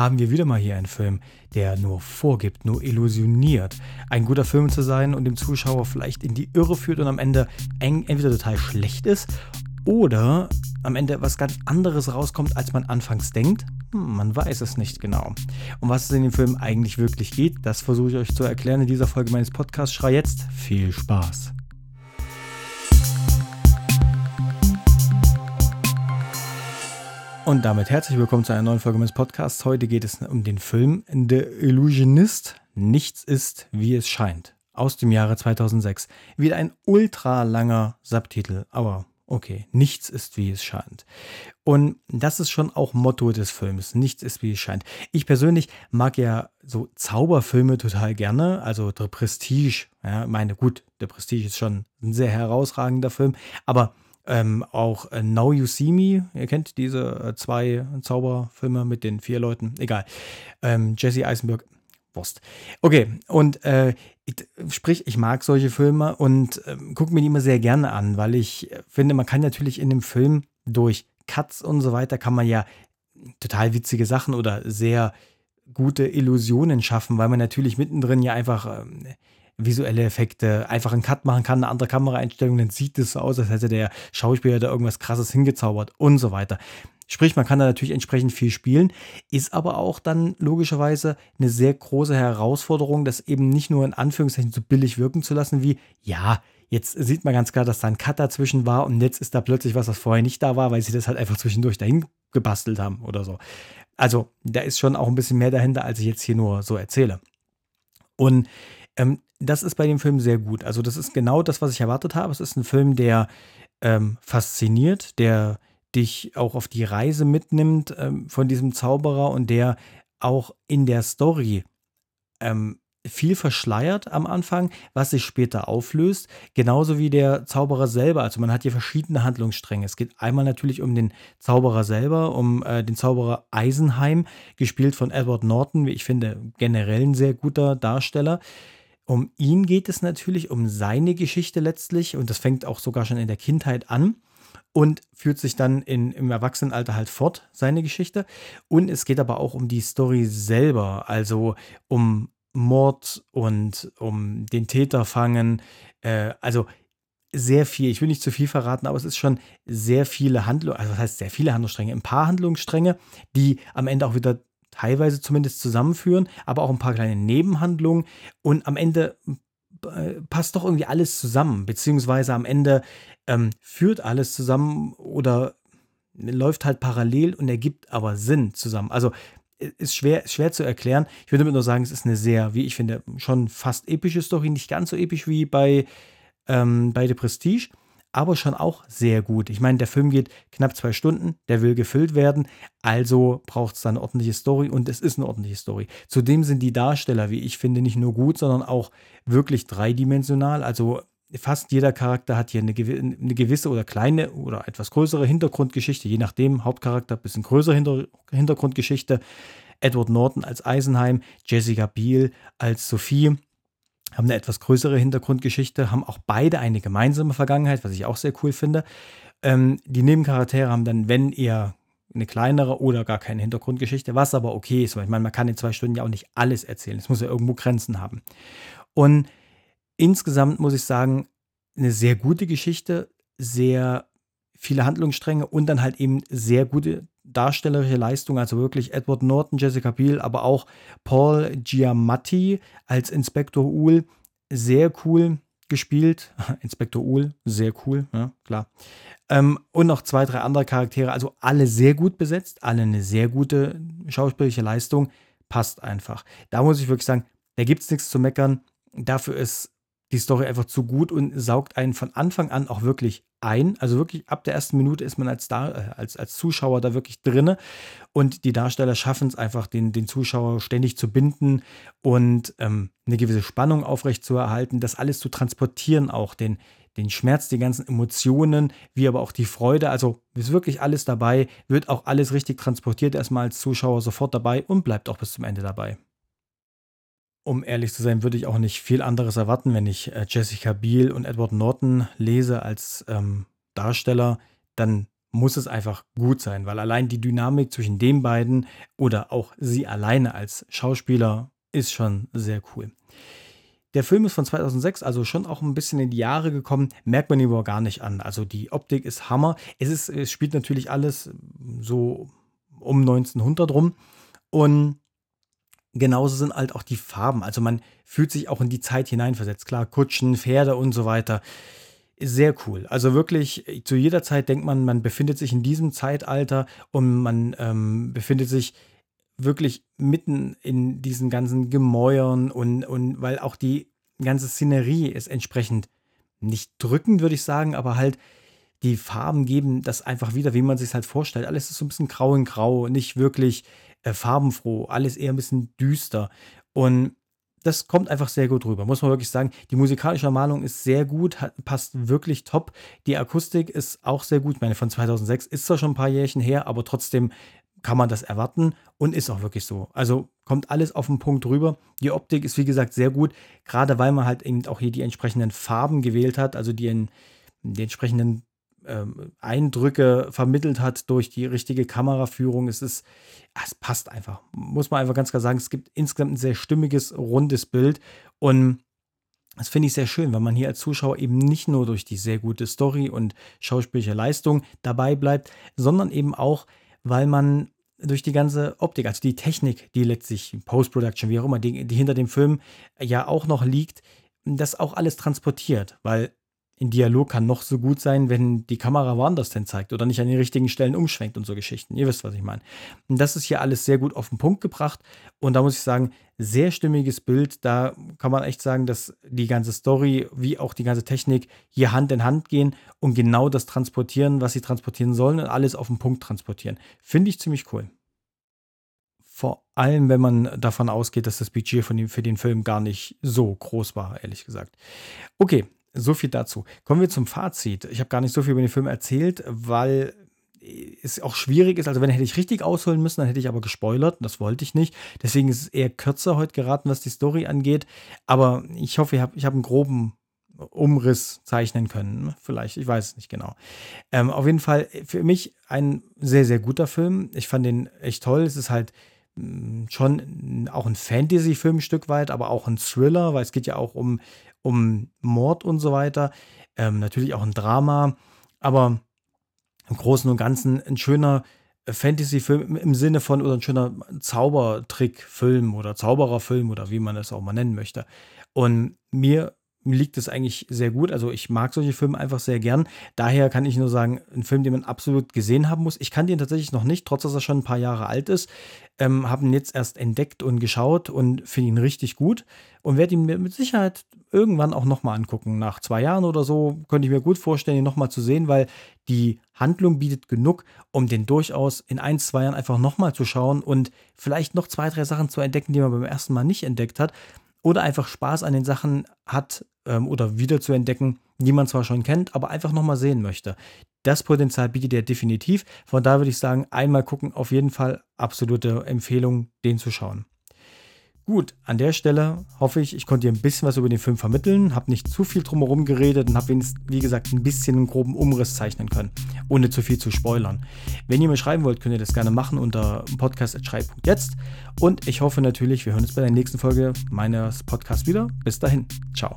haben wir wieder mal hier einen Film, der nur vorgibt, nur illusioniert, ein guter Film zu sein und dem Zuschauer vielleicht in die Irre führt und am Ende entweder total schlecht ist oder am Ende was ganz anderes rauskommt, als man anfangs denkt. Hm, man weiß es nicht genau. Um was es in dem Film eigentlich wirklich geht, das versuche ich euch zu erklären in dieser Folge meines Podcasts. Schrei jetzt. Viel Spaß. Und damit herzlich willkommen zu einer neuen Folge meines Podcasts. Heute geht es um den Film The Illusionist. Nichts ist, wie es scheint. Aus dem Jahre 2006. Wieder ein ultra langer Subtitel, aber okay, nichts ist, wie es scheint. Und das ist schon auch Motto des Films. Nichts ist, wie es scheint. Ich persönlich mag ja so Zauberfilme total gerne. Also The Prestige. Ja, meine, gut, The Prestige ist schon ein sehr herausragender Film. Aber ähm, auch äh, Now You See Me, ihr kennt diese äh, zwei Zauberfilme mit den vier Leuten, egal. Ähm, Jesse Eisenberg, Wurst. Okay, und äh, ich, sprich, ich mag solche Filme und äh, gucke mir die immer sehr gerne an, weil ich finde, man kann natürlich in dem Film durch Cuts und so weiter, kann man ja total witzige Sachen oder sehr gute Illusionen schaffen, weil man natürlich mittendrin ja einfach ähm, visuelle Effekte, einfach einen Cut machen kann, eine andere Kameraeinstellung, dann sieht es so aus, als hätte der Schauspieler da irgendwas krasses hingezaubert und so weiter. Sprich, man kann da natürlich entsprechend viel spielen, ist aber auch dann logischerweise eine sehr große Herausforderung, das eben nicht nur in Anführungszeichen so billig wirken zu lassen, wie, ja, jetzt sieht man ganz klar, dass da ein Cut dazwischen war und jetzt ist da plötzlich was, was vorher nicht da war, weil sie das halt einfach zwischendurch dahin gebastelt haben oder so. Also, da ist schon auch ein bisschen mehr dahinter, als ich jetzt hier nur so erzähle. Und ähm, das ist bei dem Film sehr gut. Also, das ist genau das, was ich erwartet habe. Es ist ein Film, der ähm, fasziniert, der dich auch auf die Reise mitnimmt ähm, von diesem Zauberer und der auch in der Story ähm, viel verschleiert am Anfang, was sich später auflöst, genauso wie der Zauberer selber. Also man hat hier verschiedene Handlungsstränge. Es geht einmal natürlich um den Zauberer selber, um äh, den Zauberer Eisenheim, gespielt von Edward Norton, wie ich finde, generell ein sehr guter Darsteller. Um ihn geht es natürlich, um seine Geschichte letztlich und das fängt auch sogar schon in der Kindheit an und führt sich dann in, im Erwachsenenalter halt fort, seine Geschichte. Und es geht aber auch um die Story selber, also um Mord und um den Täter fangen. Äh, also sehr viel, ich will nicht zu viel verraten, aber es ist schon sehr viele Handlungen, also das heißt sehr viele Handlungsstränge, ein paar Handlungsstränge, die am Ende auch wieder teilweise zumindest zusammenführen, aber auch ein paar kleine Nebenhandlungen und am Ende äh, passt doch irgendwie alles zusammen, beziehungsweise am Ende ähm, führt alles zusammen oder läuft halt parallel und ergibt aber Sinn zusammen. Also ist schwer, schwer zu erklären. Ich würde damit nur sagen, es ist eine sehr, wie ich finde, schon fast epische Story, nicht ganz so episch wie bei, ähm, bei The Prestige, aber schon auch sehr gut. Ich meine, der Film geht knapp zwei Stunden, der will gefüllt werden, also braucht es dann eine ordentliche Story und es ist eine ordentliche Story. Zudem sind die Darsteller, wie ich finde, nicht nur gut, sondern auch wirklich dreidimensional. Also fast jeder Charakter hat hier eine, gewisse oder kleine oder etwas größere Hintergrundgeschichte, je nachdem, Hauptcharakter, bisschen größere Hinter Hintergrundgeschichte. Edward Norton als Eisenheim, Jessica Biel als Sophie haben eine etwas größere Hintergrundgeschichte, haben auch beide eine gemeinsame Vergangenheit, was ich auch sehr cool finde. Ähm, die Nebencharaktere haben dann, wenn eher eine kleinere oder gar keine Hintergrundgeschichte, was aber okay ist, weil ich meine, man kann in zwei Stunden ja auch nicht alles erzählen. Es muss ja irgendwo Grenzen haben. Und insgesamt muss ich sagen, eine sehr gute Geschichte, sehr viele Handlungsstränge und dann halt eben sehr gute darstellerische Leistung, also wirklich Edward Norton, Jessica Biel, aber auch Paul Giamatti als Inspektor Uhl, sehr cool gespielt. Inspektor Uhl, sehr cool, ja, klar. Ähm, und noch zwei, drei andere Charaktere, also alle sehr gut besetzt, alle eine sehr gute schauspielerische Leistung, passt einfach. Da muss ich wirklich sagen, da gibt es nichts zu meckern. Dafür ist die Story einfach zu gut und saugt einen von Anfang an auch wirklich ein. Also wirklich ab der ersten Minute ist man als, Dar äh, als, als Zuschauer da wirklich drinne und die Darsteller schaffen es einfach, den, den Zuschauer ständig zu binden und ähm, eine gewisse Spannung aufrechtzuerhalten, das alles zu transportieren, auch den, den Schmerz, die ganzen Emotionen, wie aber auch die Freude. Also ist wirklich alles dabei, wird auch alles richtig transportiert, erstmal als Zuschauer sofort dabei und bleibt auch bis zum Ende dabei um ehrlich zu sein, würde ich auch nicht viel anderes erwarten, wenn ich äh, Jessica Biel und Edward Norton lese als ähm, Darsteller. Dann muss es einfach gut sein, weil allein die Dynamik zwischen den beiden oder auch sie alleine als Schauspieler ist schon sehr cool. Der Film ist von 2006, also schon auch ein bisschen in die Jahre gekommen, merkt man ihm aber gar nicht an. Also die Optik ist Hammer. Es, ist, es spielt natürlich alles so um 1900 rum und genauso sind halt auch die Farben. Also man fühlt sich auch in die Zeit hineinversetzt. Klar, Kutschen, Pferde und so weiter. Sehr cool. Also wirklich, zu jeder Zeit denkt man, man befindet sich in diesem Zeitalter und man ähm, befindet sich wirklich mitten in diesen ganzen Gemäuern und, und weil auch die ganze Szenerie ist entsprechend nicht drückend, würde ich sagen, aber halt die Farben geben das einfach wieder, wie man sich halt vorstellt. Alles ist so ein bisschen grau in grau, nicht wirklich äh, farbenfroh, alles eher ein bisschen düster. Und das kommt einfach sehr gut rüber, muss man wirklich sagen. Die musikalische Malung ist sehr gut, hat, passt wirklich top. Die Akustik ist auch sehr gut. Ich meine, von 2006 ist zwar schon ein paar Jährchen her, aber trotzdem kann man das erwarten und ist auch wirklich so. Also kommt alles auf den Punkt rüber. Die Optik ist wie gesagt sehr gut, gerade weil man halt eben auch hier die entsprechenden Farben gewählt hat, also die, die entsprechenden ähm, Eindrücke vermittelt hat durch die richtige Kameraführung. Es ist, es passt einfach. Muss man einfach ganz klar sagen, es gibt insgesamt ein sehr stimmiges, rundes Bild und das finde ich sehr schön, weil man hier als Zuschauer eben nicht nur durch die sehr gute Story und schauspielerische Leistung dabei bleibt, sondern eben auch weil man durch die ganze Optik, also die Technik, die letztlich Post-Production, wie auch immer, die, die hinter dem Film ja auch noch liegt, das auch alles transportiert, weil ein Dialog kann noch so gut sein, wenn die Kamera woanders denn zeigt oder nicht an den richtigen Stellen umschwenkt und so Geschichten. Ihr wisst, was ich meine. Und das ist hier alles sehr gut auf den Punkt gebracht. Und da muss ich sagen, sehr stimmiges Bild. Da kann man echt sagen, dass die ganze Story wie auch die ganze Technik hier Hand in Hand gehen und genau das transportieren, was sie transportieren sollen und alles auf den Punkt transportieren. Finde ich ziemlich cool. Vor allem, wenn man davon ausgeht, dass das Budget von dem, für den Film gar nicht so groß war, ehrlich gesagt. Okay, so viel dazu. Kommen wir zum Fazit. Ich habe gar nicht so viel über den Film erzählt, weil es auch schwierig ist. Also wenn hätte ich richtig ausholen müssen, dann hätte ich aber gespoilert. Das wollte ich nicht. Deswegen ist es eher kürzer heute geraten, was die Story angeht. Aber ich hoffe, ich habe ich hab einen groben Umriss zeichnen können. Vielleicht, ich weiß es nicht genau. Ähm, auf jeden Fall für mich ein sehr, sehr guter Film. Ich fand den echt toll. Es ist halt schon auch ein Fantasy-Film ein Stück weit, aber auch ein Thriller, weil es geht ja auch um um Mord und so weiter. Ähm, natürlich auch ein Drama, aber im Großen und Ganzen ein schöner Fantasy-Film im Sinne von oder ein schöner Zaubertrick-Film oder Zaubererfilm oder wie man es auch mal nennen möchte. Und mir liegt es eigentlich sehr gut. Also ich mag solche Filme einfach sehr gern. Daher kann ich nur sagen, ein Film, den man absolut gesehen haben muss. Ich kann den tatsächlich noch nicht, trotz dass er schon ein paar Jahre alt ist. Ähm, habe ihn jetzt erst entdeckt und geschaut und finde ihn richtig gut und werde ihn mir mit Sicherheit irgendwann auch nochmal angucken. Nach zwei Jahren oder so könnte ich mir gut vorstellen, ihn nochmal zu sehen, weil die Handlung bietet genug, um den durchaus in ein, zwei Jahren einfach nochmal zu schauen und vielleicht noch zwei, drei Sachen zu entdecken, die man beim ersten Mal nicht entdeckt hat oder einfach Spaß an den Sachen hat ähm, oder wieder zu entdecken, die man zwar schon kennt, aber einfach nochmal sehen möchte. Das Potenzial bietet er definitiv. Von da würde ich sagen, einmal gucken, auf jeden Fall absolute Empfehlung, den zu schauen. Gut, an der Stelle hoffe ich, ich konnte dir ein bisschen was über den Film vermitteln, habe nicht zu viel drumherum geredet und habe wenigstens, wie gesagt, ein bisschen einen groben Umriss zeichnen können, ohne zu viel zu spoilern. Wenn ihr mir schreiben wollt, könnt ihr das gerne machen unter podcast.schrei.jetzt und ich hoffe natürlich, wir hören uns bei der nächsten Folge meines Podcasts wieder. Bis dahin, ciao.